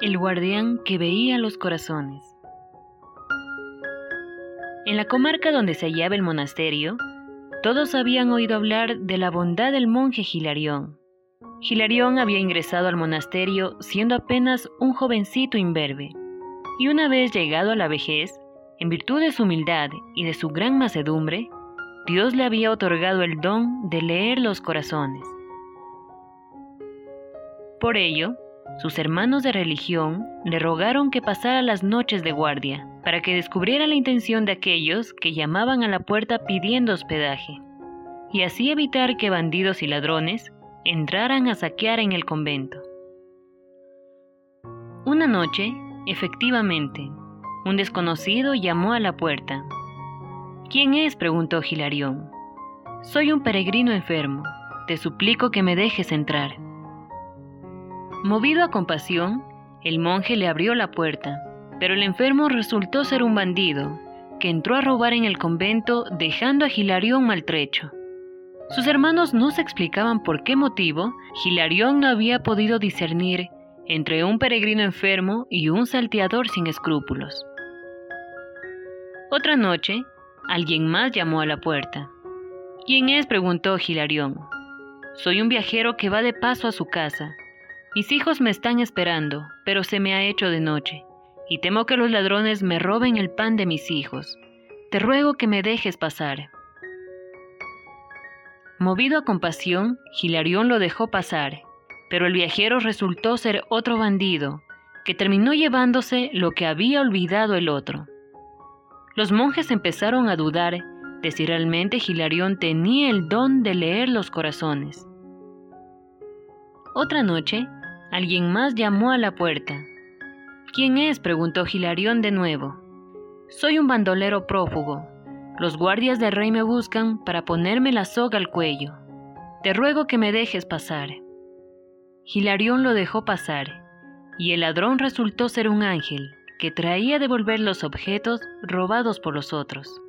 El guardián que veía los corazones. En la comarca donde se hallaba el monasterio, todos habían oído hablar de la bondad del monje Gilarión. Gilarión había ingresado al monasterio siendo apenas un jovencito imberbe, y una vez llegado a la vejez, en virtud de su humildad y de su gran macedumbre, Dios le había otorgado el don de leer los corazones. Por ello, sus hermanos de religión le rogaron que pasara las noches de guardia, para que descubriera la intención de aquellos que llamaban a la puerta pidiendo hospedaje, y así evitar que bandidos y ladrones entraran a saquear en el convento. Una noche, efectivamente, un desconocido llamó a la puerta. ¿Quién es? preguntó Gilarión. Soy un peregrino enfermo. Te suplico que me dejes entrar. Movido a compasión, el monje le abrió la puerta, pero el enfermo resultó ser un bandido, que entró a robar en el convento dejando a Gilarión maltrecho. Sus hermanos no se explicaban por qué motivo Gilarión no había podido discernir entre un peregrino enfermo y un salteador sin escrúpulos. Otra noche, alguien más llamó a la puerta. ¿Quién es? preguntó Gilarión. Soy un viajero que va de paso a su casa mis hijos me están esperando, pero se me ha hecho de noche, y temo que los ladrones me roben el pan de mis hijos. Te ruego que me dejes pasar. Movido a compasión, Gilarión lo dejó pasar, pero el viajero resultó ser otro bandido, que terminó llevándose lo que había olvidado el otro. Los monjes empezaron a dudar de si realmente Gilarión tenía el don de leer los corazones. Otra noche, Alguien más llamó a la puerta. ¿Quién es? preguntó Gilarión de nuevo. Soy un bandolero prófugo. Los guardias del rey me buscan para ponerme la soga al cuello. Te ruego que me dejes pasar. Gilarión lo dejó pasar, y el ladrón resultó ser un ángel que traía devolver los objetos robados por los otros.